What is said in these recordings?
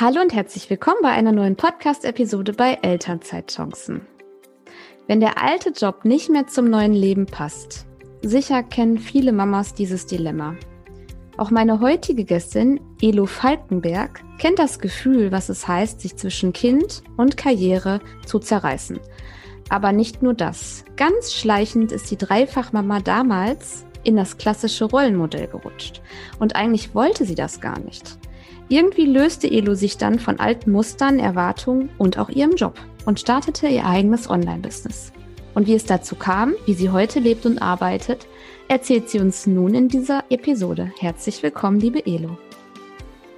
Hallo und herzlich willkommen bei einer neuen Podcast-Episode bei Elternzeitchancen. Wenn der alte Job nicht mehr zum neuen Leben passt, sicher kennen viele Mamas dieses Dilemma. Auch meine heutige Gästin, Elo Falkenberg, kennt das Gefühl, was es heißt, sich zwischen Kind und Karriere zu zerreißen. Aber nicht nur das. Ganz schleichend ist die Dreifachmama damals in das klassische Rollenmodell gerutscht. Und eigentlich wollte sie das gar nicht. Irgendwie löste Elo sich dann von alten Mustern, Erwartungen und auch ihrem Job und startete ihr eigenes Online-Business. Und wie es dazu kam, wie sie heute lebt und arbeitet, erzählt sie uns nun in dieser Episode. Herzlich willkommen, liebe Elo.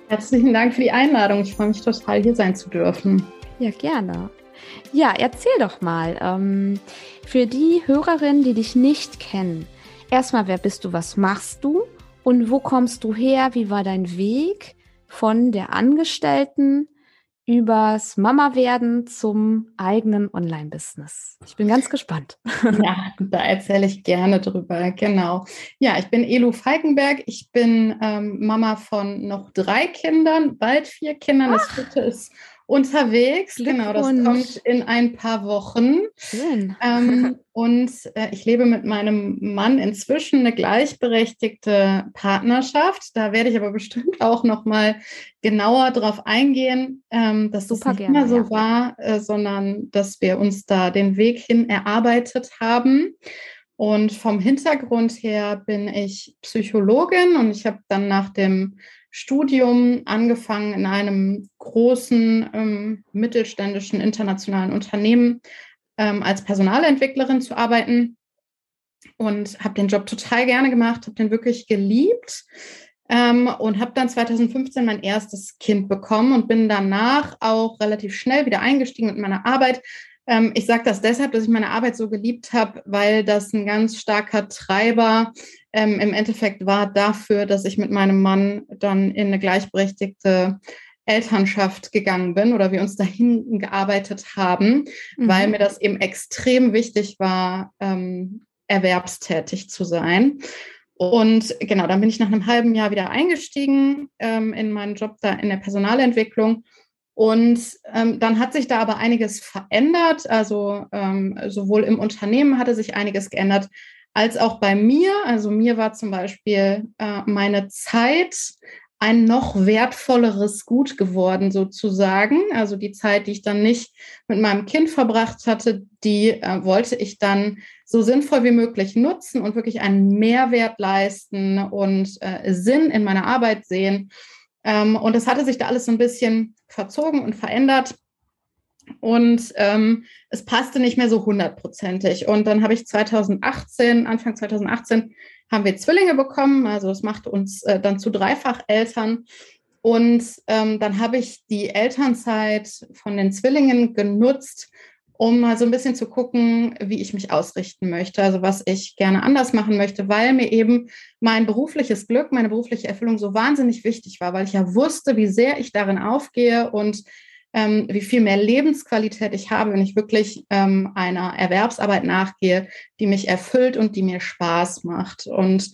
Herzlichen Dank für die Einladung. Ich freue mich total, hier sein zu dürfen. Ja, gerne. Ja, erzähl doch mal. Ähm, für die Hörerinnen, die dich nicht kennen, erstmal, wer bist du, was machst du und wo kommst du her? Wie war dein Weg? Von der Angestellten übers Mama-Werden zum eigenen Online-Business. Ich bin ganz gespannt. Ja, da erzähle ich gerne drüber. Genau. Ja, ich bin Elu Falkenberg. Ich bin ähm, Mama von noch drei Kindern, bald vier Kindern. Das vierte ist unterwegs. Genau, das kommt in ein paar Wochen. Schön. Ähm, und äh, ich lebe mit meinem Mann inzwischen eine gleichberechtigte Partnerschaft. Da werde ich aber bestimmt auch noch mal genauer drauf eingehen, ähm, dass Super das nicht gerne, immer so ja. war, äh, sondern dass wir uns da den Weg hin erarbeitet haben. Und vom Hintergrund her bin ich Psychologin und ich habe dann nach dem Studium angefangen in einem großen ähm, mittelständischen internationalen Unternehmen ähm, als Personalentwicklerin zu arbeiten und habe den Job total gerne gemacht, habe den wirklich geliebt ähm, und habe dann 2015 mein erstes Kind bekommen und bin danach auch relativ schnell wieder eingestiegen mit meiner Arbeit, ähm, ich sage das deshalb, dass ich meine Arbeit so geliebt habe, weil das ein ganz starker Treiber ähm, im Endeffekt war dafür, dass ich mit meinem Mann dann in eine gleichberechtigte Elternschaft gegangen bin oder wir uns dahin gearbeitet haben, mhm. weil mir das eben extrem wichtig war, ähm, erwerbstätig zu sein. Und genau, dann bin ich nach einem halben Jahr wieder eingestiegen ähm, in meinen Job da in der Personalentwicklung und ähm, dann hat sich da aber einiges verändert. Also ähm, sowohl im Unternehmen hatte sich einiges geändert, als auch bei mir. Also mir war zum Beispiel äh, meine Zeit ein noch wertvolleres Gut geworden, sozusagen. Also die Zeit, die ich dann nicht mit meinem Kind verbracht hatte, die äh, wollte ich dann so sinnvoll wie möglich nutzen und wirklich einen Mehrwert leisten und äh, Sinn in meiner Arbeit sehen. Ähm, und es hatte sich da alles so ein bisschen verzogen und verändert. Und ähm, es passte nicht mehr so hundertprozentig. Und dann habe ich 2018, Anfang 2018, haben wir Zwillinge bekommen. Also das macht uns äh, dann zu Dreifacheltern. Und ähm, dann habe ich die Elternzeit von den Zwillingen genutzt, um mal so ein bisschen zu gucken, wie ich mich ausrichten möchte, also was ich gerne anders machen möchte, weil mir eben mein berufliches Glück, meine berufliche Erfüllung so wahnsinnig wichtig war, weil ich ja wusste, wie sehr ich darin aufgehe und ähm, wie viel mehr Lebensqualität ich habe, wenn ich wirklich ähm, einer Erwerbsarbeit nachgehe, die mich erfüllt und die mir Spaß macht. Und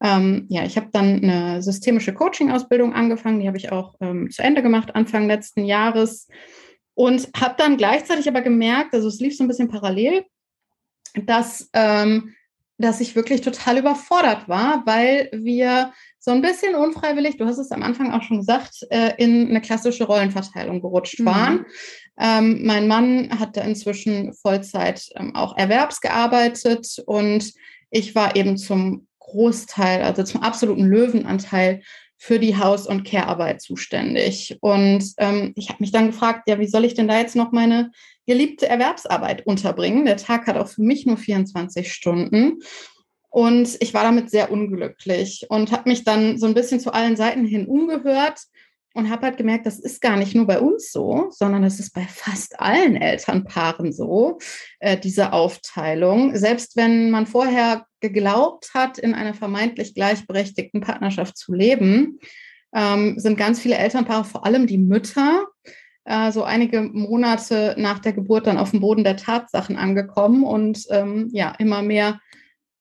ähm, ja, ich habe dann eine systemische Coaching-Ausbildung angefangen, die habe ich auch ähm, zu Ende gemacht, Anfang letzten Jahres. Und habe dann gleichzeitig aber gemerkt, also es lief so ein bisschen parallel, dass, ähm, dass ich wirklich total überfordert war, weil wir so ein bisschen unfreiwillig, du hast es am Anfang auch schon gesagt, äh, in eine klassische Rollenverteilung gerutscht mhm. waren. Ähm, mein Mann hatte inzwischen Vollzeit ähm, auch erwerbsgearbeitet und ich war eben zum Großteil, also zum absoluten Löwenanteil für die Haus- und Care-Arbeit zuständig. Und ähm, ich habe mich dann gefragt, ja, wie soll ich denn da jetzt noch meine geliebte Erwerbsarbeit unterbringen? Der Tag hat auch für mich nur 24 Stunden. Und ich war damit sehr unglücklich und habe mich dann so ein bisschen zu allen Seiten hin umgehört und habe halt gemerkt, das ist gar nicht nur bei uns so, sondern es ist bei fast allen Elternpaaren so, äh, diese Aufteilung. Selbst wenn man vorher geglaubt hat, in einer vermeintlich gleichberechtigten Partnerschaft zu leben, ähm, sind ganz viele Elternpaare, vor allem die Mütter, äh, so einige Monate nach der Geburt dann auf dem Boden der Tatsachen angekommen und ähm, ja, immer mehr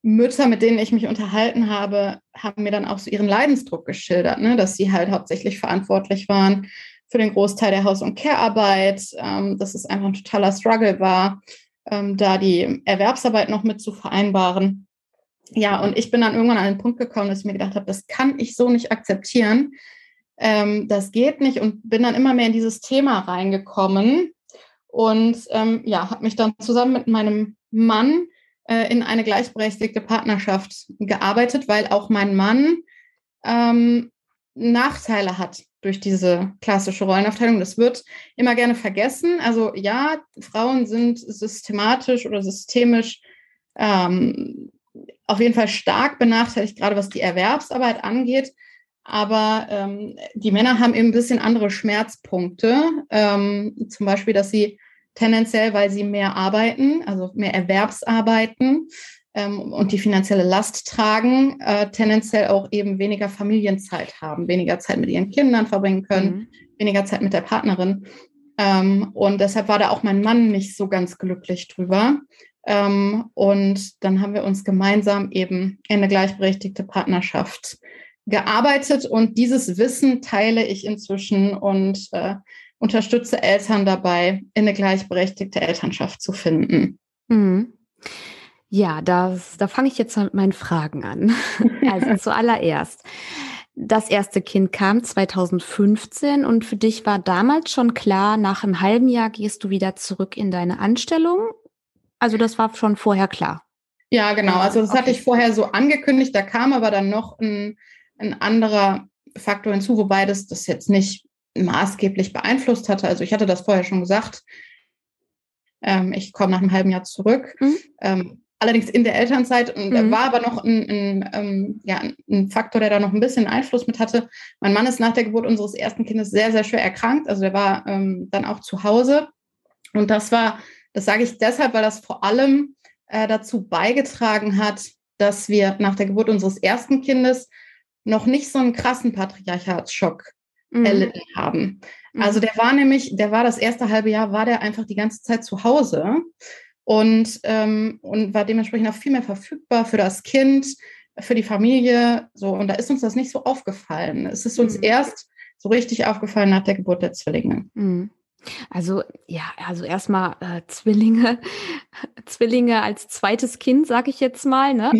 Mütter, mit denen ich mich unterhalten habe, haben mir dann auch so ihren Leidensdruck geschildert, ne? dass sie halt hauptsächlich verantwortlich waren für den Großteil der Haus- und Care-Arbeit, ähm, dass es einfach ein totaler Struggle war, ähm, da die Erwerbsarbeit noch mit zu vereinbaren. Ja, und ich bin dann irgendwann an den Punkt gekommen, dass ich mir gedacht habe, das kann ich so nicht akzeptieren. Ähm, das geht nicht und bin dann immer mehr in dieses Thema reingekommen und ähm, ja, habe mich dann zusammen mit meinem Mann äh, in eine gleichberechtigte Partnerschaft gearbeitet, weil auch mein Mann ähm, Nachteile hat durch diese klassische Rollenaufteilung. Das wird immer gerne vergessen. Also ja, Frauen sind systematisch oder systemisch ähm, auf jeden Fall stark benachteiligt, gerade was die Erwerbsarbeit angeht. Aber ähm, die Männer haben eben ein bisschen andere Schmerzpunkte. Ähm, zum Beispiel, dass sie tendenziell, weil sie mehr arbeiten, also mehr Erwerbsarbeiten ähm, und die finanzielle Last tragen, äh, tendenziell auch eben weniger Familienzeit haben, weniger Zeit mit ihren Kindern verbringen können, mhm. weniger Zeit mit der Partnerin. Ähm, und deshalb war da auch mein Mann nicht so ganz glücklich drüber. Ähm, und dann haben wir uns gemeinsam eben in eine gleichberechtigte Partnerschaft gearbeitet und dieses Wissen teile ich inzwischen und äh, unterstütze Eltern dabei, in eine gleichberechtigte Elternschaft zu finden. Mhm. Ja, das, da fange ich jetzt mit meinen Fragen an. Also zuallererst. Das erste Kind kam 2015 und für dich war damals schon klar, nach einem halben Jahr gehst du wieder zurück in deine Anstellung. Also das war schon vorher klar. Ja, genau. Also das okay. hatte ich vorher so angekündigt. Da kam aber dann noch ein, ein anderer Faktor hinzu, wobei das das jetzt nicht maßgeblich beeinflusst hatte. Also ich hatte das vorher schon gesagt. Ähm, ich komme nach einem halben Jahr zurück. Mhm. Ähm, allerdings in der Elternzeit und mhm. war aber noch ein, ein, ähm, ja, ein Faktor, der da noch ein bisschen Einfluss mit hatte. Mein Mann ist nach der Geburt unseres ersten Kindes sehr, sehr schwer erkrankt. Also der war ähm, dann auch zu Hause. Und das war, das sage ich deshalb, weil das vor allem äh, dazu beigetragen hat, dass wir nach der Geburt unseres ersten Kindes noch nicht so einen krassen Patriarchatsschock mhm. erlitten haben. Also mhm. der war nämlich, der war das erste halbe Jahr, war der einfach die ganze Zeit zu Hause und, ähm, und war dementsprechend auch viel mehr verfügbar für das Kind, für die Familie. So, und da ist uns das nicht so aufgefallen. Es ist uns mhm. erst so richtig aufgefallen nach der Geburt der Zwillinge. Mhm. Also ja, also erstmal äh, Zwillinge, Zwillinge als zweites Kind, sag ich jetzt mal. Ne?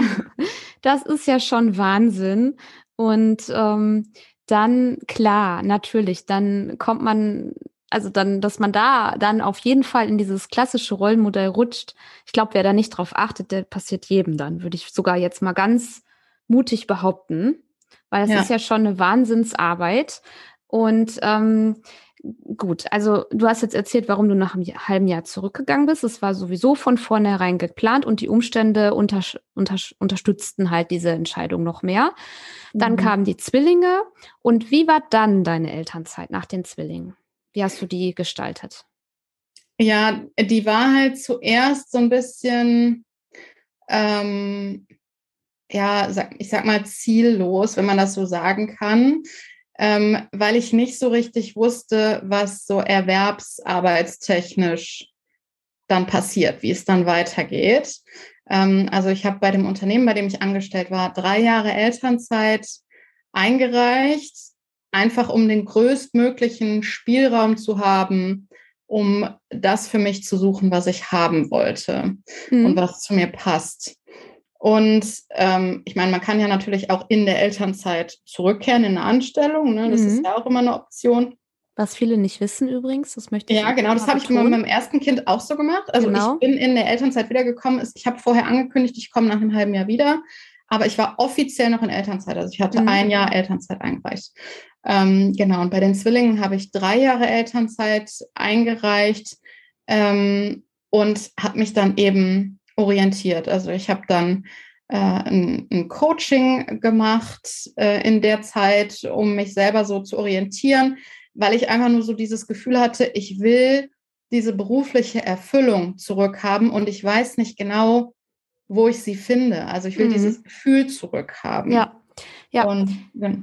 Das ist ja schon Wahnsinn. Und ähm, dann klar, natürlich, dann kommt man, also dann, dass man da dann auf jeden Fall in dieses klassische Rollenmodell rutscht. Ich glaube, wer da nicht drauf achtet, der passiert jedem dann, würde ich sogar jetzt mal ganz mutig behaupten, weil es ja. ist ja schon eine Wahnsinnsarbeit. Und ähm, gut, also du hast jetzt erzählt, warum du nach einem halben Jahr zurückgegangen bist. Es war sowieso von vornherein geplant und die Umstände unter, unter, unterstützten halt diese Entscheidung noch mehr. Dann mhm. kamen die Zwillinge. Und wie war dann deine Elternzeit nach den Zwillingen? Wie hast du die gestaltet? Ja, die war halt zuerst so ein bisschen, ähm, ja, ich sag mal ziellos, wenn man das so sagen kann ähm, weil ich nicht so richtig wusste, was so erwerbsarbeitstechnisch dann passiert, wie es dann weitergeht. Ähm, also ich habe bei dem Unternehmen, bei dem ich angestellt war, drei Jahre Elternzeit eingereicht, einfach um den größtmöglichen Spielraum zu haben, um das für mich zu suchen, was ich haben wollte mhm. und was zu mir passt. Und ähm, ich meine, man kann ja natürlich auch in der Elternzeit zurückkehren in eine Anstellung. Ne? Das mhm. ist ja auch immer eine Option. Was viele nicht wissen übrigens, das möchte ich. Ja, genau, das habe ich mit meinem ersten Kind auch so gemacht. Also genau. ich bin in der Elternzeit wiedergekommen. Ich habe vorher angekündigt, ich komme nach einem halben Jahr wieder, aber ich war offiziell noch in Elternzeit. Also ich hatte mhm. ein Jahr Elternzeit eingereicht. Ähm, genau, und bei den Zwillingen habe ich drei Jahre Elternzeit eingereicht ähm, und habe mich dann eben orientiert. Also ich habe dann äh, ein, ein, Coaching gemacht äh, in der Zeit, um mich selber so zu orientieren, weil ich einfach nur so dieses Gefühl hatte, ich will diese berufliche Erfüllung zurückhaben und ich weiß nicht genau, wo ich sie finde. Also ich will mhm. dieses Gefühl zurückhaben. Ja, ja. Und, ja.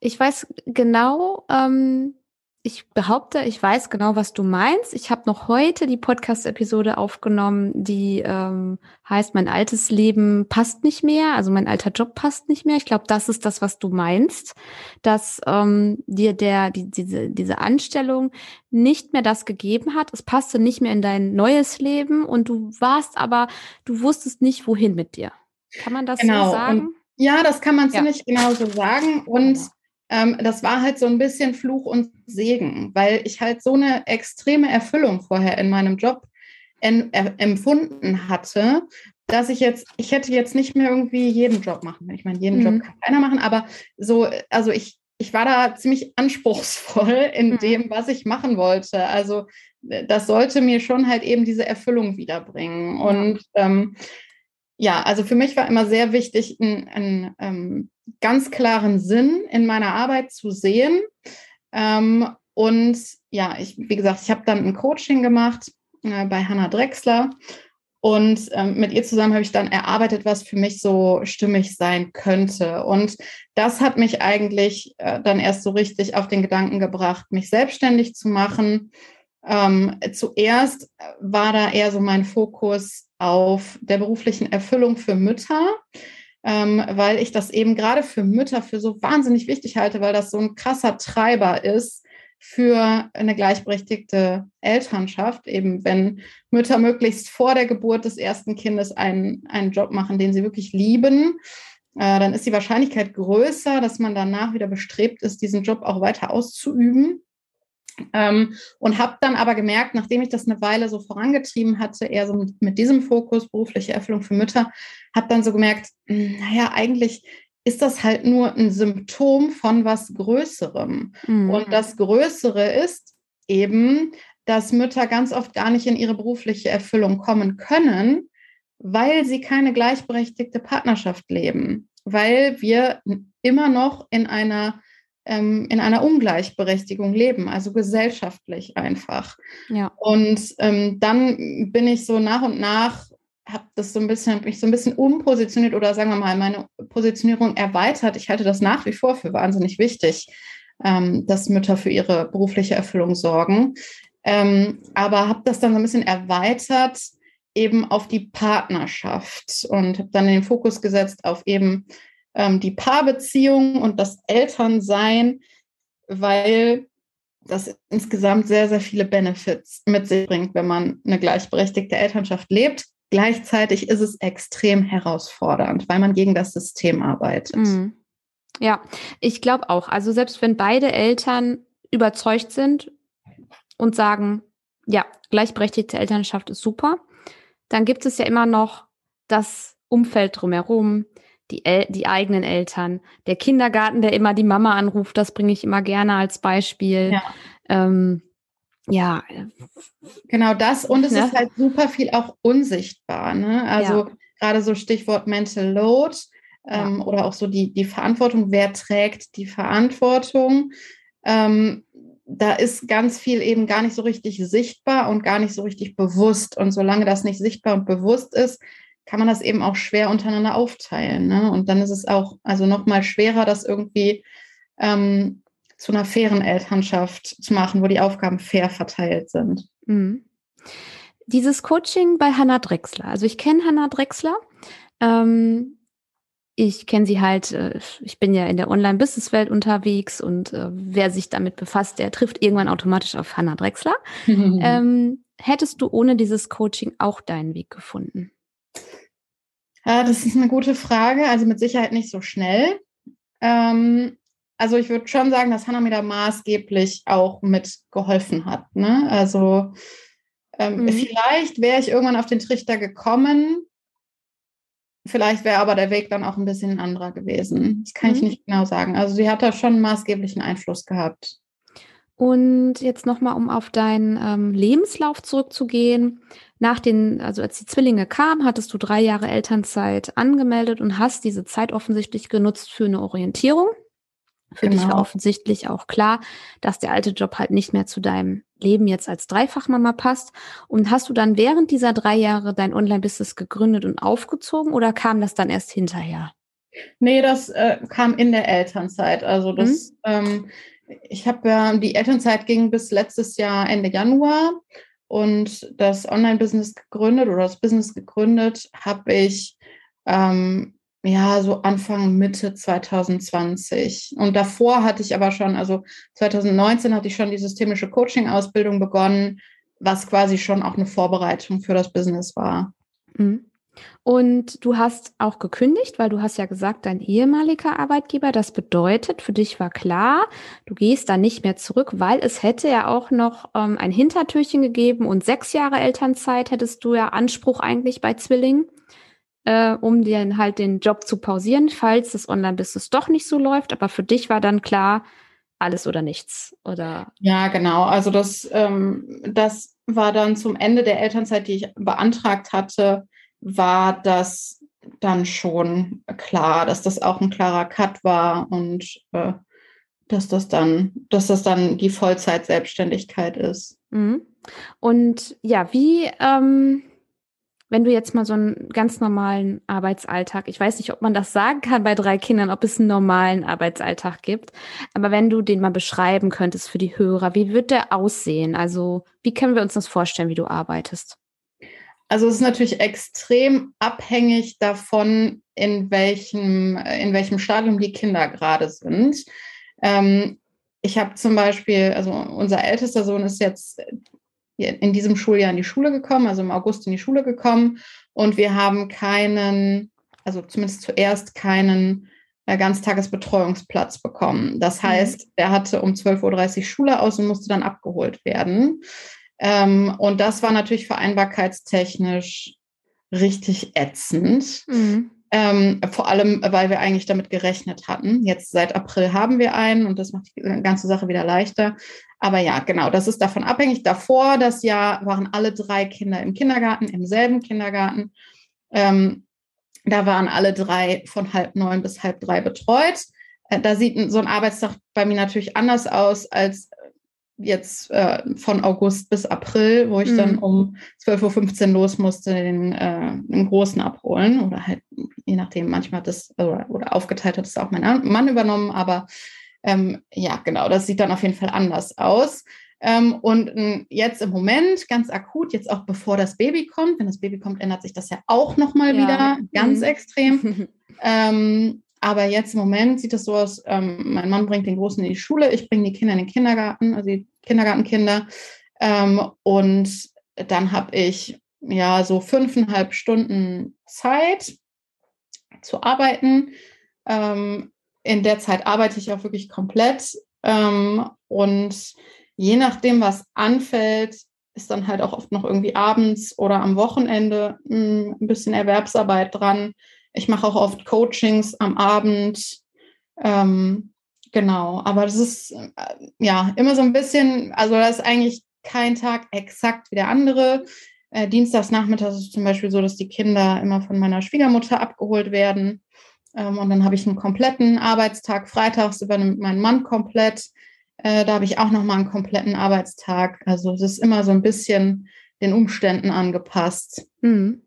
Ich weiß genau, ähm, ich behaupte, ich weiß genau, was du meinst. Ich habe noch heute die Podcast-Episode aufgenommen, die ähm, heißt, mein altes Leben passt nicht mehr, also mein alter Job passt nicht mehr. Ich glaube, das ist das, was du meinst, dass ähm, dir der die, diese diese Anstellung nicht mehr das gegeben hat. Es passte nicht mehr in dein neues Leben und du warst aber, du wusstest nicht, wohin mit dir. Kann man das genau. so sagen? Und ja, das kann man ziemlich ja. genau so sagen. Und genau ähm, das war halt so ein bisschen Fluch und Segen, weil ich halt so eine extreme Erfüllung vorher in meinem Job en, äh, empfunden hatte, dass ich jetzt, ich hätte jetzt nicht mehr irgendwie jeden Job machen. Ich meine, jeden mhm. Job kann keiner machen, aber so, also ich, ich war da ziemlich anspruchsvoll in mhm. dem, was ich machen wollte. Also das sollte mir schon halt eben diese Erfüllung wiederbringen. Und ähm, ja, also für mich war immer sehr wichtig, einen, einen ähm, ganz klaren Sinn in meiner Arbeit zu sehen. Ähm, und ja, ich, wie gesagt, ich habe dann ein Coaching gemacht äh, bei Hannah Drexler. Und ähm, mit ihr zusammen habe ich dann erarbeitet, was für mich so stimmig sein könnte. Und das hat mich eigentlich äh, dann erst so richtig auf den Gedanken gebracht, mich selbstständig zu machen. Ähm, zuerst war da eher so mein Fokus auf der beruflichen Erfüllung für Mütter, ähm, weil ich das eben gerade für Mütter für so wahnsinnig wichtig halte, weil das so ein krasser Treiber ist für eine gleichberechtigte Elternschaft, eben wenn Mütter möglichst vor der Geburt des ersten Kindes einen, einen Job machen, den sie wirklich lieben, äh, dann ist die Wahrscheinlichkeit größer, dass man danach wieder bestrebt ist, diesen Job auch weiter auszuüben. Ähm, und habe dann aber gemerkt, nachdem ich das eine Weile so vorangetrieben hatte, eher so mit, mit diesem Fokus berufliche Erfüllung für Mütter, habe dann so gemerkt, hm, naja, eigentlich ist das halt nur ein Symptom von was Größerem. Mhm. Und das Größere ist eben, dass Mütter ganz oft gar nicht in ihre berufliche Erfüllung kommen können, weil sie keine gleichberechtigte Partnerschaft leben, weil wir immer noch in einer ähm, in einer Ungleichberechtigung leben, also gesellschaftlich einfach. Ja. Und ähm, dann bin ich so nach und nach habe das so ein bisschen, mich so ein bisschen umpositioniert oder sagen wir mal meine Positionierung erweitert. Ich halte das nach wie vor für wahnsinnig wichtig, ähm, dass Mütter für ihre berufliche Erfüllung sorgen. Ähm, aber habe das dann so ein bisschen erweitert eben auf die Partnerschaft und habe dann den Fokus gesetzt auf eben ähm, die Paarbeziehung und das Elternsein, weil das insgesamt sehr, sehr viele Benefits mit sich bringt, wenn man eine gleichberechtigte Elternschaft lebt. Gleichzeitig ist es extrem herausfordernd, weil man gegen das System arbeitet. Mhm. Ja, ich glaube auch. Also selbst wenn beide Eltern überzeugt sind und sagen, ja, gleichberechtigte Elternschaft ist super, dann gibt es ja immer noch das Umfeld drumherum, die, El die eigenen Eltern, der Kindergarten, der immer die Mama anruft, das bringe ich immer gerne als Beispiel. Ja. Ähm, ja. Genau das. Und es ne? ist halt super viel auch unsichtbar. Ne? Also ja. gerade so Stichwort Mental Load ähm, ja. oder auch so die, die Verantwortung. Wer trägt die Verantwortung? Ähm, da ist ganz viel eben gar nicht so richtig sichtbar und gar nicht so richtig bewusst. Und solange das nicht sichtbar und bewusst ist, kann man das eben auch schwer untereinander aufteilen. Ne? Und dann ist es auch also noch mal schwerer, das irgendwie ähm, zu einer fairen Elternschaft zu machen, wo die Aufgaben fair verteilt sind. Mhm. Dieses Coaching bei Hannah Drexler. Also ich kenne Hannah Drexler. Ähm, ich kenne sie halt, äh, ich bin ja in der Online-Business-Welt unterwegs und äh, wer sich damit befasst, der trifft irgendwann automatisch auf Hannah Drexler. ähm, hättest du ohne dieses Coaching auch deinen Weg gefunden? Äh, das ist eine gute Frage. Also mit Sicherheit nicht so schnell. Ähm, also ich würde schon sagen, dass Hannah mir da maßgeblich auch mitgeholfen hat. Ne? Also ähm, mhm. vielleicht wäre ich irgendwann auf den Trichter gekommen. Vielleicht wäre aber der Weg dann auch ein bisschen ein anderer gewesen. Das kann mhm. ich nicht genau sagen. Also sie hat da schon einen maßgeblichen Einfluss gehabt. Und jetzt nochmal, um auf deinen ähm, Lebenslauf zurückzugehen. Nach den, also als die Zwillinge kamen, hattest du drei Jahre Elternzeit angemeldet und hast diese Zeit offensichtlich genutzt für eine Orientierung. Für genau. dich war genau. offensichtlich auch klar, dass der alte Job halt nicht mehr zu deinem Leben jetzt als Dreifachmama passt. Und hast du dann während dieser drei Jahre dein Online-Business gegründet und aufgezogen oder kam das dann erst hinterher? Nee, das äh, kam in der Elternzeit. Also das, mhm. ähm, Ich habe ja, die Elternzeit ging bis letztes Jahr Ende Januar und das Online-Business gegründet oder das Business gegründet habe ich ähm, ja so Anfang Mitte 2020. Und davor hatte ich aber schon, also 2019 hatte ich schon die systemische Coaching-Ausbildung begonnen, was quasi schon auch eine Vorbereitung für das Business war. Mhm. Und du hast auch gekündigt, weil du hast ja gesagt, dein ehemaliger Arbeitgeber, das bedeutet, für dich war klar, du gehst da nicht mehr zurück, weil es hätte ja auch noch ähm, ein Hintertürchen gegeben und sechs Jahre Elternzeit hättest du ja Anspruch eigentlich bei Zwillingen, äh, um dir halt den Job zu pausieren, falls das Online-Business doch nicht so läuft. Aber für dich war dann klar, alles oder nichts, oder? Ja, genau. Also das, ähm, das war dann zum Ende der Elternzeit, die ich beantragt hatte, war das dann schon klar, dass das auch ein klarer Cut war und äh, dass das dann, dass das dann die Vollzeit-Selbstständigkeit ist. Mhm. Und ja, wie, ähm, wenn du jetzt mal so einen ganz normalen Arbeitsalltag, ich weiß nicht, ob man das sagen kann bei drei Kindern, ob es einen normalen Arbeitsalltag gibt, aber wenn du den mal beschreiben könntest für die Hörer, wie wird der aussehen? Also, wie können wir uns das vorstellen, wie du arbeitest? Also es ist natürlich extrem abhängig davon, in welchem, in welchem Stadium die Kinder gerade sind. Ähm, ich habe zum Beispiel, also unser ältester Sohn ist jetzt in diesem Schuljahr in die Schule gekommen, also im August in die Schule gekommen. Und wir haben keinen, also zumindest zuerst keinen äh, Ganztagesbetreuungsplatz bekommen. Das mhm. heißt, er hatte um 12.30 Uhr Schule aus und musste dann abgeholt werden. Ähm, und das war natürlich vereinbarkeitstechnisch richtig ätzend. Mhm. Ähm, vor allem, weil wir eigentlich damit gerechnet hatten. Jetzt seit April haben wir einen und das macht die ganze Sache wieder leichter. Aber ja, genau, das ist davon abhängig. Davor das Jahr waren alle drei Kinder im Kindergarten, im selben Kindergarten. Ähm, da waren alle drei von halb neun bis halb drei betreut. Äh, da sieht so ein Arbeitstag bei mir natürlich anders aus als jetzt äh, von August bis April, wo ich mhm. dann um 12.15 Uhr los musste, den, äh, den Großen abholen. Oder halt, je nachdem, manchmal hat das, oder, oder aufgeteilt hat es auch mein Mann übernommen, aber ähm, ja, genau, das sieht dann auf jeden Fall anders aus. Ähm, und äh, jetzt im Moment, ganz akut, jetzt auch bevor das Baby kommt, wenn das Baby kommt, ändert sich das ja auch nochmal ja. wieder ganz mhm. extrem. ähm, aber jetzt im Moment sieht es so aus, ähm, mein Mann bringt den Großen in die Schule, ich bringe die Kinder in den Kindergarten, also die Kindergartenkinder. Ähm, und dann habe ich ja so fünfeinhalb Stunden Zeit zu arbeiten. Ähm, in der Zeit arbeite ich auch wirklich komplett. Ähm, und je nachdem, was anfällt, ist dann halt auch oft noch irgendwie abends oder am Wochenende hm, ein bisschen Erwerbsarbeit dran. Ich mache auch oft Coachings am Abend. Ähm, genau, aber das ist äh, ja immer so ein bisschen, also das ist eigentlich kein Tag exakt wie der andere. Äh, Dienstags nachmittags ist es zum Beispiel so, dass die Kinder immer von meiner Schwiegermutter abgeholt werden. Ähm, und dann habe ich einen kompletten Arbeitstag. Freitags übernimmt mein Mann komplett. Äh, da habe ich auch nochmal einen kompletten Arbeitstag. Also es ist immer so ein bisschen den Umständen angepasst. Mhm.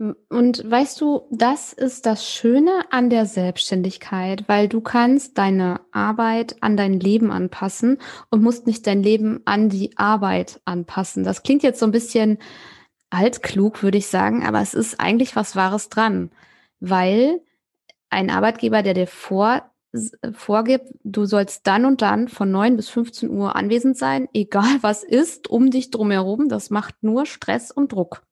Und weißt du, das ist das Schöne an der Selbstständigkeit, weil du kannst deine Arbeit an dein Leben anpassen und musst nicht dein Leben an die Arbeit anpassen. Das klingt jetzt so ein bisschen altklug, würde ich sagen, aber es ist eigentlich was Wahres dran, weil ein Arbeitgeber, der dir vor, vorgibt, du sollst dann und dann von 9 bis 15 Uhr anwesend sein, egal was ist, um dich drumherum, das macht nur Stress und Druck.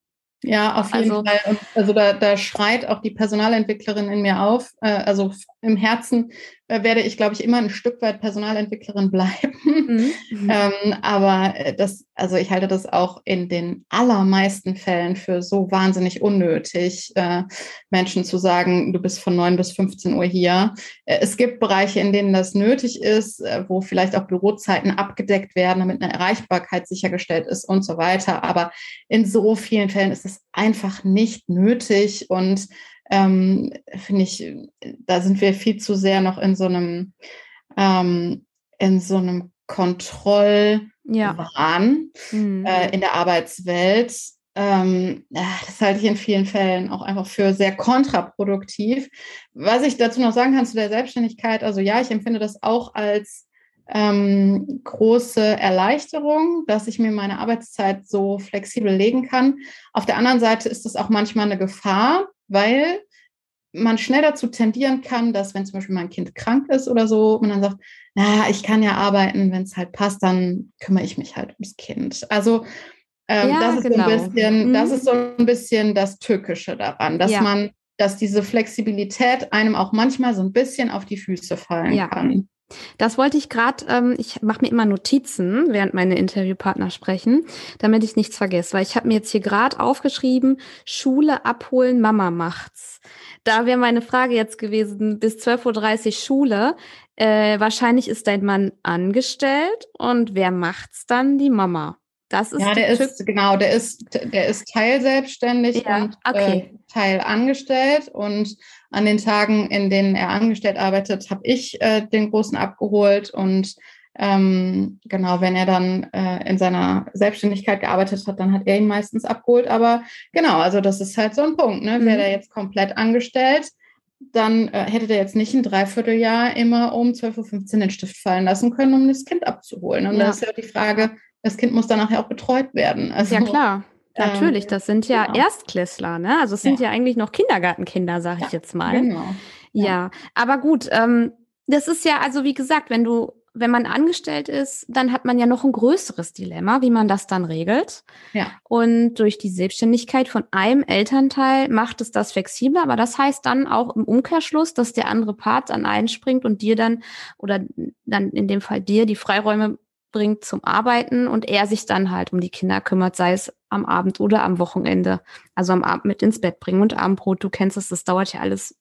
Ja, auf jeden also, Fall. Und also da, da schreit auch die Personalentwicklerin in mir auf. Äh, also im Herzen werde ich, glaube ich, immer ein Stück weit Personalentwicklerin bleiben. Mhm. ähm, aber äh, das, also ich halte das auch in den allermeisten Fällen für so wahnsinnig unnötig, äh, Menschen zu sagen, du bist von 9 bis 15 Uhr hier. Äh, es gibt Bereiche, in denen das nötig ist, äh, wo vielleicht auch Bürozeiten abgedeckt werden, damit eine Erreichbarkeit sichergestellt ist und so weiter. Aber in so vielen Fällen ist es einfach nicht nötig und ähm, finde ich, da sind wir viel zu sehr noch in so einem, ähm, in so einem Kontrollwahn ja. mhm. äh, in der Arbeitswelt. Ähm, das halte ich in vielen Fällen auch einfach für sehr kontraproduktiv. Was ich dazu noch sagen kann zu der Selbstständigkeit, also ja, ich empfinde das auch als ähm, große Erleichterung, dass ich mir meine Arbeitszeit so flexibel legen kann. Auf der anderen Seite ist es auch manchmal eine Gefahr, weil man schnell dazu tendieren kann, dass wenn zum Beispiel mein Kind krank ist oder so, man dann sagt, na, ich kann ja arbeiten, wenn es halt passt, dann kümmere ich mich halt ums Kind. Also ähm, ja, das, ist genau. so ein bisschen, mhm. das ist so ein bisschen das Tückische daran, dass ja. man, dass diese Flexibilität einem auch manchmal so ein bisschen auf die Füße fallen ja. kann. Das wollte ich gerade, ähm, ich mache mir immer Notizen, während meine Interviewpartner sprechen, damit ich nichts vergesse, weil ich habe mir jetzt hier gerade aufgeschrieben, Schule abholen, Mama macht's. Da wäre meine Frage jetzt gewesen, bis 12.30 Uhr Schule. Äh, wahrscheinlich ist dein Mann angestellt und wer macht's dann? Die Mama. Das ist ja, der ist genau, der ist der ist teilselbstständig ja, und okay. äh, teil angestellt und an den Tagen, in denen er angestellt arbeitet, habe ich äh, den großen abgeholt und ähm, genau, wenn er dann äh, in seiner Selbstständigkeit gearbeitet hat, dann hat er ihn meistens abgeholt. Aber genau, also das ist halt so ein Punkt. Ne? Mhm. Wäre er jetzt komplett angestellt, dann äh, hätte der jetzt nicht ein Dreivierteljahr immer um 12.15 Uhr den Stift fallen lassen können, um das Kind abzuholen. Und ja. da ist ja die Frage, das Kind muss dann nachher auch betreut werden. Also, ja, klar. Natürlich, ähm, das sind ja genau. Erstklässler, ne? Also es sind ja, ja eigentlich noch Kindergartenkinder, sage ich jetzt mal. Genau. Ja, ja. aber gut, ähm, das ist ja, also wie gesagt, wenn du wenn man angestellt ist, dann hat man ja noch ein größeres Dilemma, wie man das dann regelt. Ja. Und durch die Selbstständigkeit von einem Elternteil macht es das flexibler, aber das heißt dann auch im Umkehrschluss, dass der andere Part dann einspringt und dir dann oder dann in dem Fall dir die Freiräume bringt zum Arbeiten und er sich dann halt um die Kinder kümmert, sei es am Abend oder am Wochenende. Also am Abend mit ins Bett bringen und Abendbrot, du kennst es, das dauert ja alles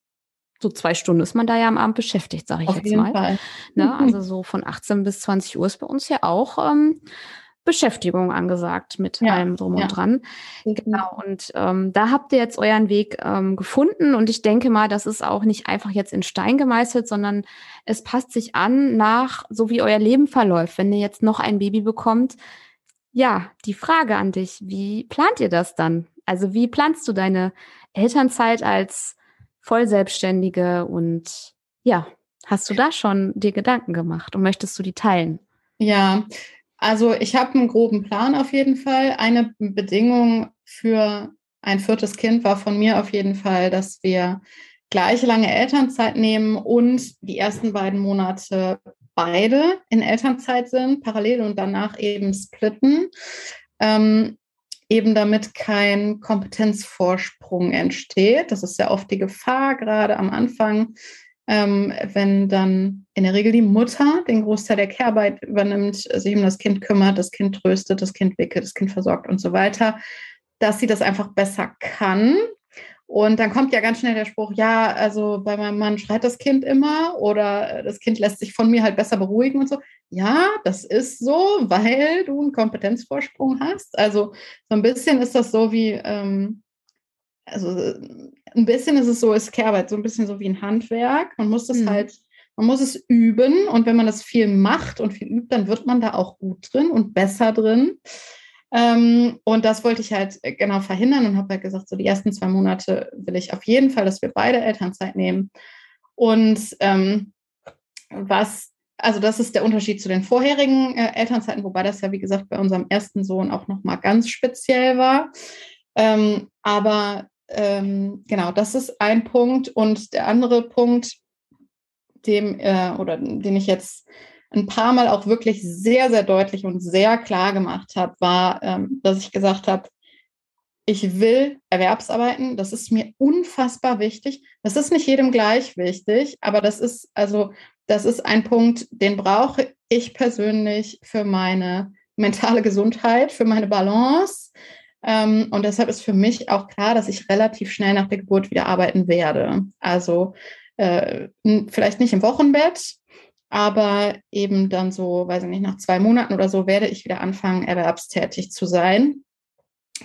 so zwei Stunden ist man da ja am Abend beschäftigt, sage ich Auf jetzt mal. Ne? Also so von 18 bis 20 Uhr ist bei uns ja auch ähm, Beschäftigung angesagt mit ja, allem drum ja. und dran. Genau. Und ähm, da habt ihr jetzt euren Weg ähm, gefunden und ich denke mal, das ist auch nicht einfach jetzt in Stein gemeißelt, sondern es passt sich an nach, so wie euer Leben verläuft. Wenn ihr jetzt noch ein Baby bekommt, ja, die Frage an dich, wie plant ihr das dann? Also wie planst du deine Elternzeit als Vollselbstständige und ja, hast du da schon dir Gedanken gemacht und möchtest du die teilen? Ja, also ich habe einen groben Plan auf jeden Fall. Eine Bedingung für ein viertes Kind war von mir auf jeden Fall, dass wir gleich lange Elternzeit nehmen und die ersten beiden Monate beide in Elternzeit sind, parallel und danach eben splitten. Ähm, eben damit kein Kompetenzvorsprung entsteht. Das ist ja oft die Gefahr, gerade am Anfang, ähm, wenn dann in der Regel die Mutter den Großteil der Care-Arbeit übernimmt, sich um das Kind kümmert, das Kind tröstet, das Kind wickelt, das Kind versorgt und so weiter, dass sie das einfach besser kann. Und dann kommt ja ganz schnell der Spruch, ja, also bei meinem Mann schreit das Kind immer oder das Kind lässt sich von mir halt besser beruhigen und so ja, das ist so, weil du einen Kompetenzvorsprung hast. Also so ein bisschen ist das so wie, ähm, also ein bisschen ist es so, ist Kehrarbeit so ein bisschen so wie ein Handwerk. Man muss das mhm. halt, man muss es üben und wenn man das viel macht und viel übt, dann wird man da auch gut drin und besser drin. Ähm, und das wollte ich halt genau verhindern und habe halt gesagt, so die ersten zwei Monate will ich auf jeden Fall, dass wir beide Elternzeit nehmen. Und ähm, was also das ist der Unterschied zu den vorherigen äh, Elternzeiten, wobei das ja, wie gesagt, bei unserem ersten Sohn auch nochmal ganz speziell war. Ähm, aber ähm, genau, das ist ein Punkt. Und der andere Punkt, dem, äh, oder den ich jetzt ein paar Mal auch wirklich sehr, sehr deutlich und sehr klar gemacht habe, war, ähm, dass ich gesagt habe, ich will Erwerbsarbeiten, das ist mir unfassbar wichtig. Das ist nicht jedem gleich wichtig, aber das ist also das ist ein Punkt, den brauche ich persönlich für meine mentale Gesundheit, für meine Balance. Ähm, und deshalb ist für mich auch klar, dass ich relativ schnell nach der Geburt wieder arbeiten werde. Also äh, vielleicht nicht im Wochenbett, aber eben dann so, weiß ich nicht, nach zwei Monaten oder so werde ich wieder anfangen, erwerbstätig zu sein.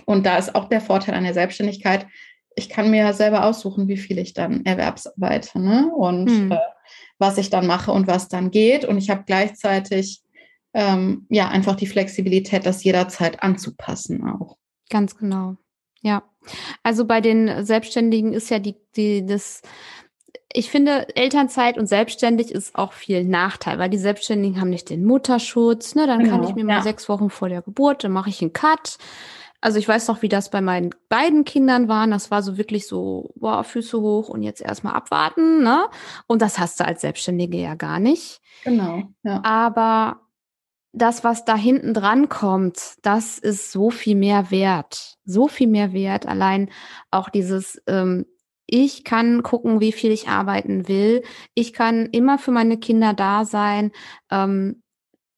Und da ist auch der Vorteil an der Selbstständigkeit. Ich kann mir selber aussuchen, wie viel ich dann erwerbsarbeite. Ne? Und hm. äh, was ich dann mache und was dann geht. Und ich habe gleichzeitig ähm, ja einfach die Flexibilität, das jederzeit anzupassen auch. Ganz genau. Ja. Also bei den Selbstständigen ist ja die, die, das ich finde, Elternzeit und selbstständig ist auch viel Nachteil, weil die Selbstständigen haben nicht den Mutterschutz. Ne? Dann genau, kann ich mir mal sechs Wochen vor der Geburt, dann mache ich einen Cut. Also ich weiß noch, wie das bei meinen beiden Kindern waren. Das war so wirklich so, boah, Füße hoch und jetzt erstmal abwarten. Ne? Und das hast du als Selbstständige ja gar nicht. Genau. Ja. Aber das, was da hinten dran kommt, das ist so viel mehr wert. So viel mehr wert. Allein auch dieses, ähm, ich kann gucken, wie viel ich arbeiten will. Ich kann immer für meine Kinder da sein. Ähm,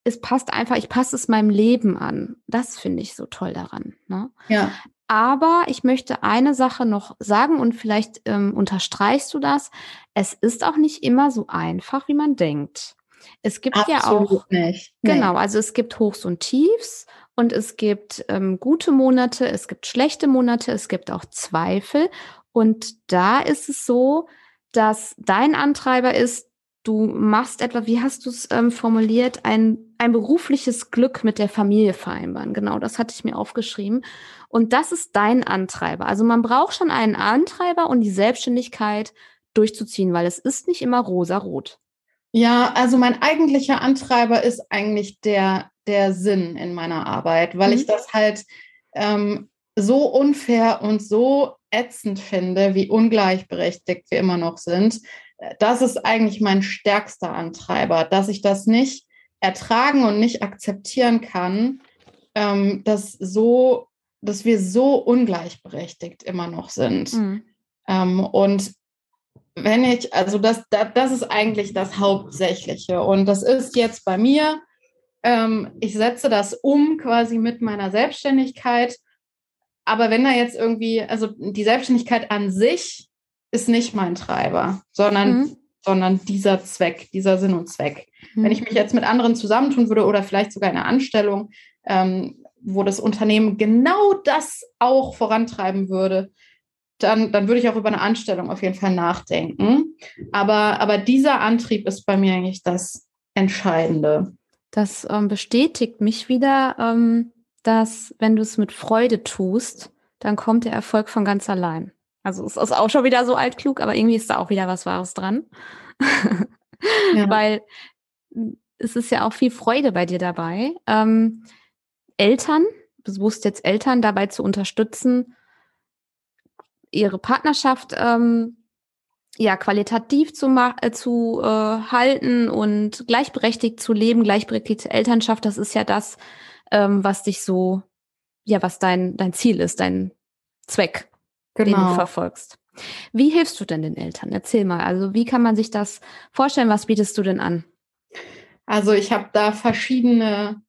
es passt einfach, ich passe es meinem Leben an. Das finde ich so toll daran. Ne? Ja. Aber ich möchte eine Sache noch sagen und vielleicht ähm, unterstreichst du das. Es ist auch nicht immer so einfach, wie man denkt. Es gibt Absolut ja auch. Nicht. Nee. Genau, also es gibt Hochs und Tiefs und es gibt ähm, gute Monate, es gibt schlechte Monate, es gibt auch Zweifel. Und da ist es so, dass dein Antreiber ist, du machst etwa, wie hast du es ähm, formuliert, ein, ein berufliches Glück mit der Familie vereinbaren. Genau, das hatte ich mir aufgeschrieben. Und das ist dein Antreiber. Also man braucht schon einen Antreiber, um die Selbstständigkeit durchzuziehen, weil es ist nicht immer rosa-rot. Ja, also mein eigentlicher Antreiber ist eigentlich der, der Sinn in meiner Arbeit, weil mhm. ich das halt ähm, so unfair und so ätzend finde, wie ungleichberechtigt wir immer noch sind das ist eigentlich mein stärkster Antreiber, dass ich das nicht ertragen und nicht akzeptieren kann, ähm, dass so, dass wir so ungleichberechtigt immer noch sind. Mhm. Ähm, und wenn ich, also das, das, das ist eigentlich das Hauptsächliche. Und das ist jetzt bei mir, ähm, ich setze das um quasi mit meiner Selbstständigkeit. Aber wenn da jetzt irgendwie, also die Selbstständigkeit an sich ist nicht mein Treiber, sondern, mhm. sondern dieser Zweck, dieser Sinn und Zweck. Mhm. Wenn ich mich jetzt mit anderen zusammentun würde oder vielleicht sogar in einer Anstellung, ähm, wo das Unternehmen genau das auch vorantreiben würde, dann, dann würde ich auch über eine Anstellung auf jeden Fall nachdenken. Aber, aber dieser Antrieb ist bei mir eigentlich das Entscheidende. Das ähm, bestätigt mich wieder, ähm, dass wenn du es mit Freude tust, dann kommt der Erfolg von ganz allein. Also es ist auch schon wieder so altklug, aber irgendwie ist da auch wieder was Wahres dran. ja. Weil es ist ja auch viel Freude bei dir dabei. Ähm, Eltern, bewusst jetzt Eltern dabei zu unterstützen, ihre Partnerschaft ähm, ja qualitativ zu, äh, zu äh, halten und gleichberechtigt zu leben, gleichberechtigte Elternschaft, das ist ja das, ähm, was dich so, ja, was dein, dein Ziel ist, dein Zweck genau. den du genau. verfolgst. Wie hilfst du denn den Eltern? Erzähl mal. Also wie kann man sich das vorstellen? Was bietest du denn an? Also ich habe da verschiedene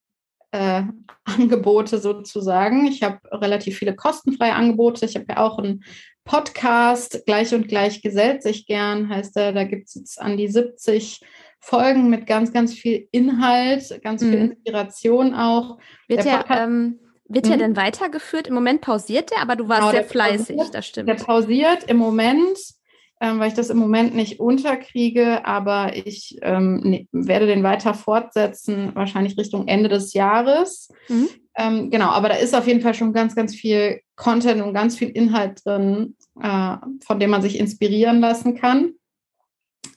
äh, Angebote sozusagen. Ich habe relativ viele kostenfreie Angebote. Ich habe ja auch einen Podcast, Gleich und Gleich gesellt sich gern, heißt der. Da gibt es jetzt an die 70 Folgen mit ganz, ganz viel Inhalt, ganz viel mhm. Inspiration auch. Wird der ja, ähm, wird mhm. ja dann weitergeführt? Im Moment pausiert der, aber du warst genau, sehr fleißig, pausiert, das stimmt. Der pausiert im Moment, ähm, weil ich das im Moment nicht unterkriege, aber ich ähm, ne, werde den weiter fortsetzen, wahrscheinlich Richtung Ende des Jahres. Mhm. Ähm, genau, aber da ist auf jeden Fall schon ganz, ganz viel Content und ganz viel Inhalt drin, äh, von dem man sich inspirieren lassen kann.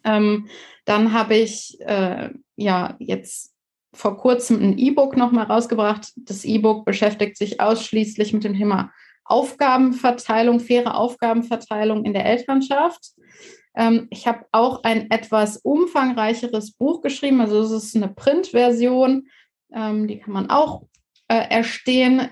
Ähm, dann habe ich äh, ja jetzt vor kurzem ein E-Book nochmal rausgebracht. Das E-Book beschäftigt sich ausschließlich mit dem Thema Aufgabenverteilung, faire Aufgabenverteilung in der Elternschaft. Ähm, ich habe auch ein etwas umfangreicheres Buch geschrieben, also es ist eine Printversion, ähm, die kann man auch äh, erstehen.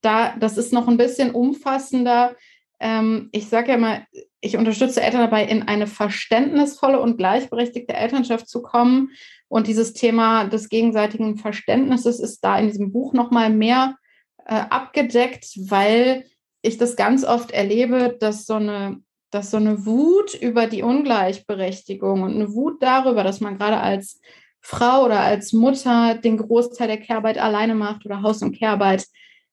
Da, das ist noch ein bisschen umfassender. Ähm, ich sage ja mal, ich unterstütze Eltern dabei, in eine verständnisvolle und gleichberechtigte Elternschaft zu kommen. Und dieses Thema des gegenseitigen Verständnisses ist da in diesem Buch nochmal mehr äh, abgedeckt, weil ich das ganz oft erlebe, dass so eine dass so eine Wut über die Ungleichberechtigung und eine Wut darüber, dass man gerade als Frau oder als Mutter den Großteil der Kehrarbeit alleine macht oder Haus- und Kehrarbeit,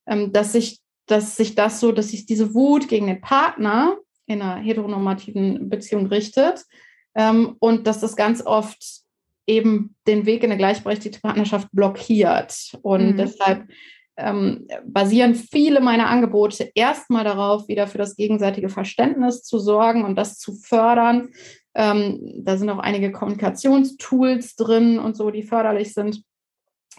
ähm, dass sich, dass sich das so, dass sich diese Wut gegen den Partner in einer heteronormativen Beziehung richtet ähm, und dass das ganz oft eben den Weg in eine gleichberechtigte Partnerschaft blockiert. Und mhm. deshalb ähm, basieren viele meiner Angebote erstmal darauf, wieder für das gegenseitige Verständnis zu sorgen und das zu fördern. Ähm, da sind auch einige Kommunikationstools drin und so, die förderlich sind.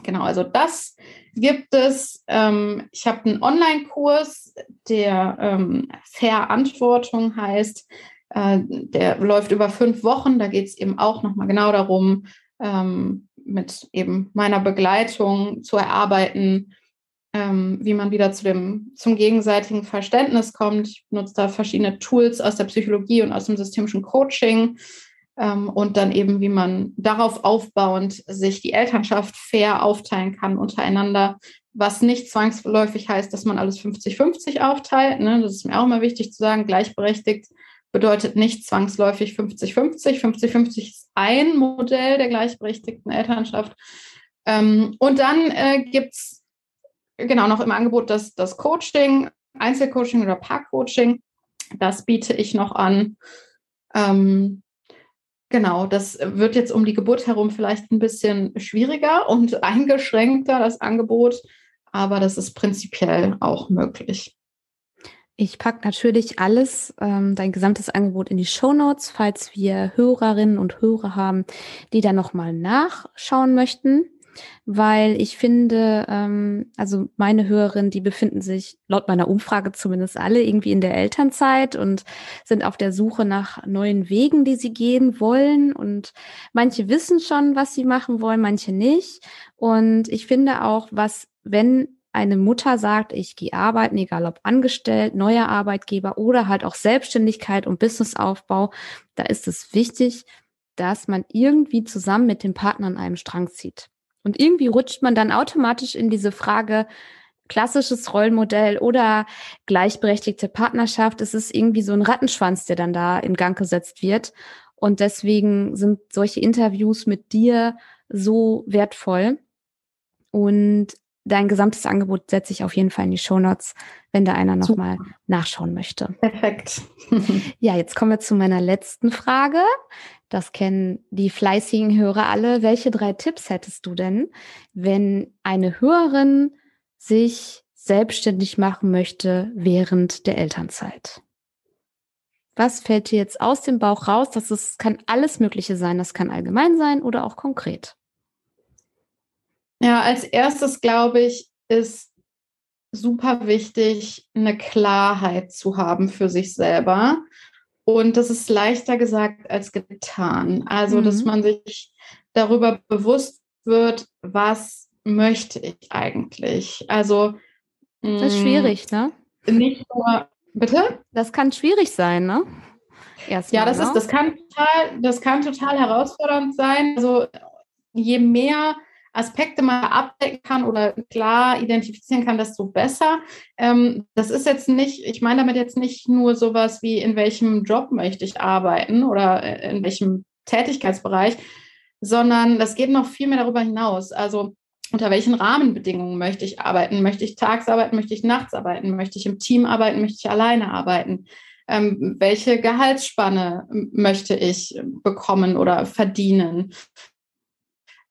Genau, also das gibt es. Ähm, ich habe einen Online-Kurs, der ähm, Verantwortung heißt. Äh, der läuft über fünf Wochen. Da geht es eben auch nochmal genau darum, ähm, mit eben meiner Begleitung zu erarbeiten, ähm, wie man wieder zu dem, zum gegenseitigen Verständnis kommt. Ich nutze da verschiedene Tools aus der Psychologie und aus dem systemischen Coaching ähm, und dann eben, wie man darauf aufbauend sich die Elternschaft fair aufteilen kann untereinander, was nicht zwangsläufig heißt, dass man alles 50-50 aufteilt. Ne? Das ist mir auch immer wichtig zu sagen, gleichberechtigt bedeutet nicht zwangsläufig 50-50. 50-50 ist ein Modell der gleichberechtigten Elternschaft. Ähm, und dann äh, gibt es genau noch im Angebot das, das Coaching, Einzelcoaching oder Paarcoaching. Das biete ich noch an. Ähm, genau, das wird jetzt um die Geburt herum vielleicht ein bisschen schwieriger und eingeschränkter, das Angebot, aber das ist prinzipiell auch möglich. Ich packe natürlich alles, ähm, dein gesamtes Angebot in die Show Notes, falls wir Hörerinnen und Hörer haben, die da nochmal nachschauen möchten. Weil ich finde, ähm, also meine Hörerinnen, die befinden sich laut meiner Umfrage zumindest alle irgendwie in der Elternzeit und sind auf der Suche nach neuen Wegen, die sie gehen wollen. Und manche wissen schon, was sie machen wollen, manche nicht. Und ich finde auch, was, wenn eine Mutter sagt, ich gehe arbeiten, egal ob angestellt, neuer Arbeitgeber oder halt auch Selbstständigkeit und Businessaufbau, da ist es wichtig, dass man irgendwie zusammen mit dem Partner an einem Strang zieht. Und irgendwie rutscht man dann automatisch in diese Frage, klassisches Rollenmodell oder gleichberechtigte Partnerschaft. Es ist irgendwie so ein Rattenschwanz, der dann da in Gang gesetzt wird. Und deswegen sind solche Interviews mit dir so wertvoll. Und dein gesamtes Angebot setze ich auf jeden Fall in die Show Notes, wenn da einer nochmal nachschauen möchte. Perfekt. ja, jetzt kommen wir zu meiner letzten Frage. Das kennen die fleißigen Hörer alle. Welche drei Tipps hättest du denn, wenn eine Hörerin sich selbstständig machen möchte während der Elternzeit? Was fällt dir jetzt aus dem Bauch raus? Das ist, kann alles Mögliche sein. Das kann allgemein sein oder auch konkret. Ja, als erstes glaube ich, ist super wichtig, eine Klarheit zu haben für sich selber. Und das ist leichter gesagt als getan. Also, mhm. dass man sich darüber bewusst wird, was möchte ich eigentlich? Also, das ist schwierig, ne? Nicht nur, bitte? Das kann schwierig sein, ne? Erstmal, ja, das ne? ist, das kann total, das kann total herausfordernd sein. Also, je mehr Aspekte mal abdecken kann oder klar identifizieren kann, desto besser. Ähm, das ist jetzt nicht, ich meine damit jetzt nicht nur sowas wie, in welchem Job möchte ich arbeiten oder äh, in welchem Tätigkeitsbereich, sondern das geht noch viel mehr darüber hinaus. Also unter welchen Rahmenbedingungen möchte ich arbeiten? Möchte ich tags arbeiten? Möchte ich nachts arbeiten? Möchte ich im Team arbeiten? Möchte ich alleine arbeiten? Ähm, welche Gehaltsspanne möchte ich bekommen oder verdienen?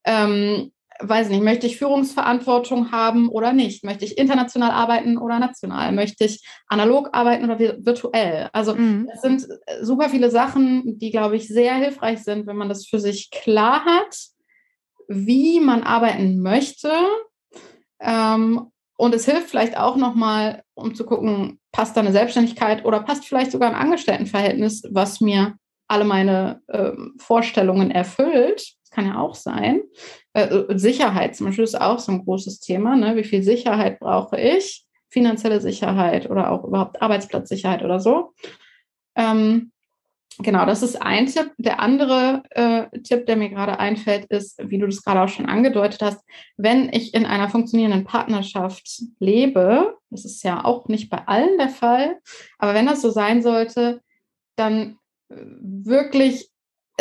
Ähm, weiß nicht, möchte ich Führungsverantwortung haben oder nicht? Möchte ich international arbeiten oder national? Möchte ich analog arbeiten oder virtuell? Also mhm. es sind super viele Sachen, die, glaube ich, sehr hilfreich sind, wenn man das für sich klar hat, wie man arbeiten möchte. Ähm, und es hilft vielleicht auch nochmal, um zu gucken, passt da eine Selbstständigkeit oder passt vielleicht sogar ein Angestelltenverhältnis, was mir alle meine äh, Vorstellungen erfüllt kann ja auch sein. Äh, äh, Sicherheit zum Beispiel ist auch so ein großes Thema. Ne? Wie viel Sicherheit brauche ich? Finanzielle Sicherheit oder auch überhaupt Arbeitsplatzsicherheit oder so. Ähm, genau, das ist ein Tipp. Der andere äh, Tipp, der mir gerade einfällt, ist, wie du das gerade auch schon angedeutet hast, wenn ich in einer funktionierenden Partnerschaft lebe, das ist ja auch nicht bei allen der Fall, aber wenn das so sein sollte, dann äh, wirklich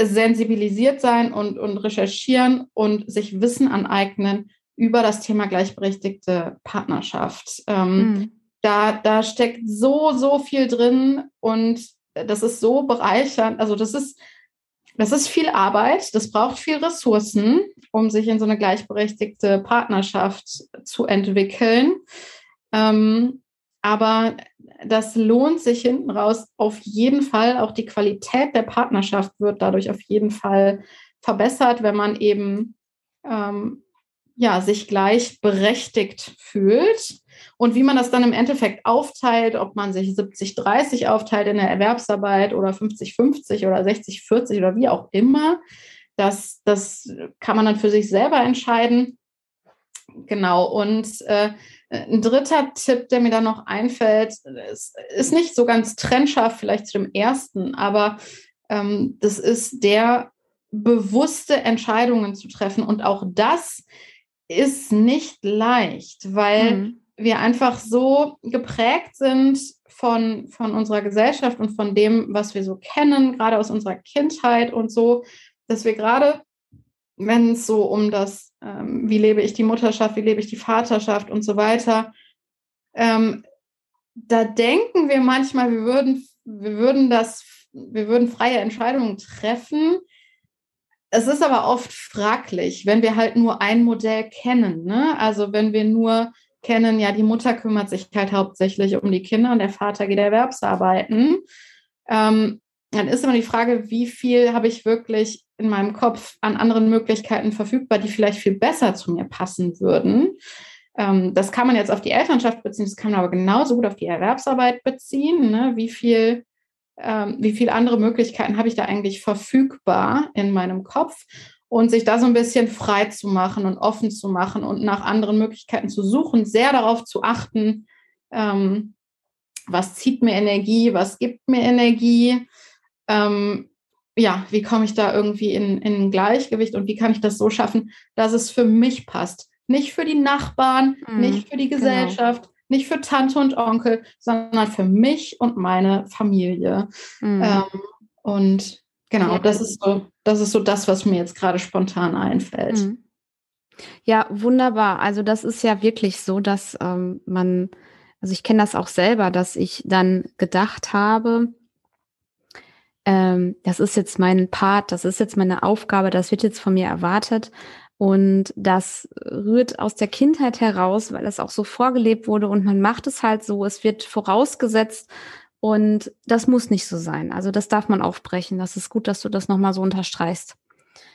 sensibilisiert sein und, und recherchieren und sich Wissen aneignen über das Thema gleichberechtigte Partnerschaft. Ähm, mhm. da, da steckt so, so viel drin und das ist so bereichernd. Also das ist, das ist viel Arbeit, das braucht viel Ressourcen, um sich in so eine gleichberechtigte Partnerschaft zu entwickeln. Ähm, aber das lohnt sich hinten raus auf jeden Fall. Auch die Qualität der Partnerschaft wird dadurch auf jeden Fall verbessert, wenn man eben ähm, ja, sich gleich berechtigt fühlt. Und wie man das dann im Endeffekt aufteilt, ob man sich 70-30 aufteilt in der Erwerbsarbeit oder 50-50 oder 60-40 oder wie auch immer, das, das kann man dann für sich selber entscheiden. Genau. Und äh, ein dritter Tipp, der mir da noch einfällt, ist, ist nicht so ganz trennscharf vielleicht zu dem ersten, aber ähm, das ist der bewusste Entscheidungen zu treffen. Und auch das ist nicht leicht, weil mhm. wir einfach so geprägt sind von, von unserer Gesellschaft und von dem, was wir so kennen, gerade aus unserer Kindheit und so, dass wir gerade, wenn es so um das, ähm, wie lebe ich die Mutterschaft, wie lebe ich die Vaterschaft und so weiter, ähm, da denken wir manchmal, wir würden, wir würden das, wir würden freie Entscheidungen treffen, es ist aber oft fraglich, wenn wir halt nur ein Modell kennen. Ne? Also wenn wir nur kennen, ja, die Mutter kümmert sich halt hauptsächlich um die Kinder und der Vater geht erwerbsarbeiten. Ähm, dann ist immer die Frage, wie viel habe ich wirklich in meinem Kopf an anderen Möglichkeiten verfügbar, die vielleicht viel besser zu mir passen würden. Ähm, das kann man jetzt auf die Elternschaft beziehen, das kann man aber genauso gut auf die Erwerbsarbeit beziehen. Ne? Wie viel ähm, wie viele andere Möglichkeiten habe ich da eigentlich verfügbar in meinem Kopf und sich da so ein bisschen frei zu machen und offen zu machen und nach anderen Möglichkeiten zu suchen, sehr darauf zu achten, ähm, was zieht mir Energie, was gibt mir Energie, ähm, ja, wie komme ich da irgendwie in, in Gleichgewicht und wie kann ich das so schaffen, dass es für mich passt. Nicht für die Nachbarn, mhm, nicht für die genau. Gesellschaft, genau. Nicht für Tante und Onkel, sondern für mich und meine Familie. Mhm. Ähm, und genau, das ist so, das ist so das, was mir jetzt gerade spontan einfällt. Mhm. Ja, wunderbar. Also das ist ja wirklich so, dass ähm, man, also ich kenne das auch selber, dass ich dann gedacht habe, ähm, das ist jetzt mein Part, das ist jetzt meine Aufgabe, das wird jetzt von mir erwartet. Und das rührt aus der Kindheit heraus, weil es auch so vorgelebt wurde und man macht es halt so, es wird vorausgesetzt und das muss nicht so sein. Also das darf man aufbrechen. Das ist gut, dass du das nochmal so unterstreichst.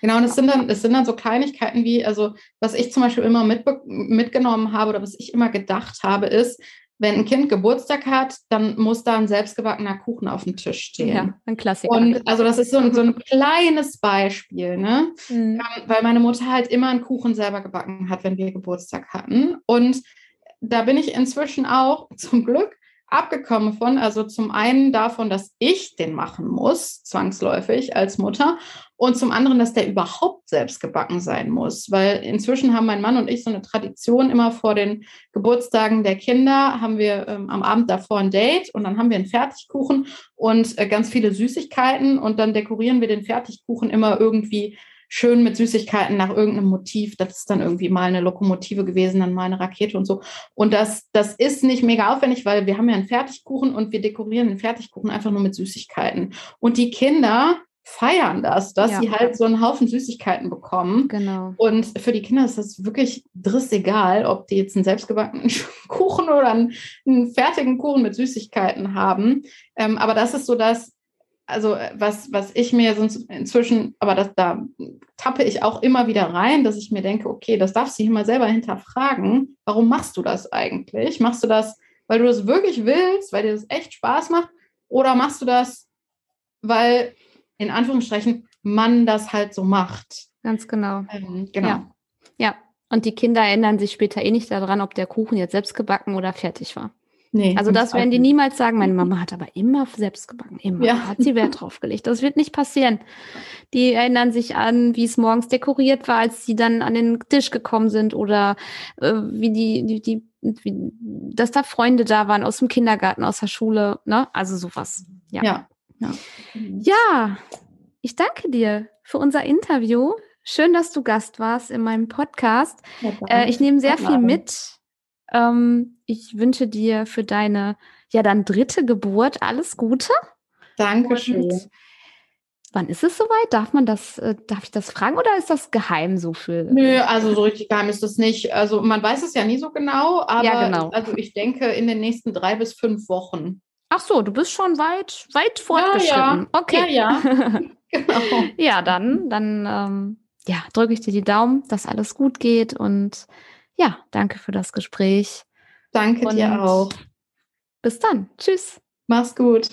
Genau, und es sind dann, es sind dann so Kleinigkeiten wie, also was ich zum Beispiel immer mitgenommen habe oder was ich immer gedacht habe, ist, wenn ein Kind Geburtstag hat, dann muss da ein selbstgebackener Kuchen auf dem Tisch stehen. Ja, ein Klassiker. Und also das ist so ein, so ein kleines Beispiel, ne? Mhm. Ähm, weil meine Mutter halt immer einen Kuchen selber gebacken hat, wenn wir Geburtstag hatten. Und da bin ich inzwischen auch zum Glück abgekommen von, also zum einen davon, dass ich den machen muss, zwangsläufig als Mutter, und zum anderen, dass der überhaupt selbst gebacken sein muss, weil inzwischen haben mein Mann und ich so eine Tradition, immer vor den Geburtstagen der Kinder haben wir ähm, am Abend davor ein Date und dann haben wir einen Fertigkuchen und äh, ganz viele Süßigkeiten und dann dekorieren wir den Fertigkuchen immer irgendwie schön mit Süßigkeiten nach irgendeinem Motiv. Das ist dann irgendwie mal eine Lokomotive gewesen, dann mal eine Rakete und so. Und das, das ist nicht mega aufwendig, weil wir haben ja einen Fertigkuchen und wir dekorieren den Fertigkuchen einfach nur mit Süßigkeiten. Und die Kinder feiern das, dass ja. sie halt so einen Haufen Süßigkeiten bekommen. Genau. Und für die Kinder ist das wirklich driss egal, ob die jetzt einen selbstgebackenen Kuchen oder einen, einen fertigen Kuchen mit Süßigkeiten haben. Ähm, aber das ist so das, also äh, was, was ich mir sonst inzwischen, aber das, da tappe ich auch immer wieder rein, dass ich mir denke, okay, das darfst du hier mal selber hinterfragen. Warum machst du das eigentlich? Machst du das, weil du das wirklich willst, weil dir das echt Spaß macht? Oder machst du das, weil in Anführungsstrichen man das halt so macht? Ganz genau. Ähm, genau. Ja. ja. Und die Kinder erinnern sich später eh nicht daran, ob der Kuchen jetzt selbst gebacken oder fertig war. Nee, also das werden die niemals sagen. Meine Mama hat aber immer selbst gebacken. Immer ja. hat sie Wert drauf gelegt. Das wird nicht passieren. Die erinnern sich an, wie es morgens dekoriert war, als sie dann an den Tisch gekommen sind oder äh, wie die, die, die wie, dass da Freunde da waren aus dem Kindergarten, aus der Schule. Ne? Also sowas. Ja. ja. Ja. ja, ich danke dir für unser Interview. Schön, dass du Gast warst in meinem Podcast. Äh, ich nehme sehr viel mit ähm, ich wünsche dir für deine, ja, dann dritte Geburt alles Gute. Dankeschön. Und Wann ist es soweit? Darf man das, äh, darf ich das fragen oder ist das geheim so für? Nö, also so richtig geheim ist das nicht. Also man weiß es ja nie so genau, aber Ja, genau. also ich denke in den nächsten drei bis fünf Wochen. Ach so, du bist schon weit, weit fortgeschritten. Okay. Ja, ja. Genau. Ja, dann, dann ähm, ja, drücke ich dir die Daumen, dass alles gut geht und ja, danke für das Gespräch. Danke dir Und auch. Bis dann. Tschüss. Mach's gut.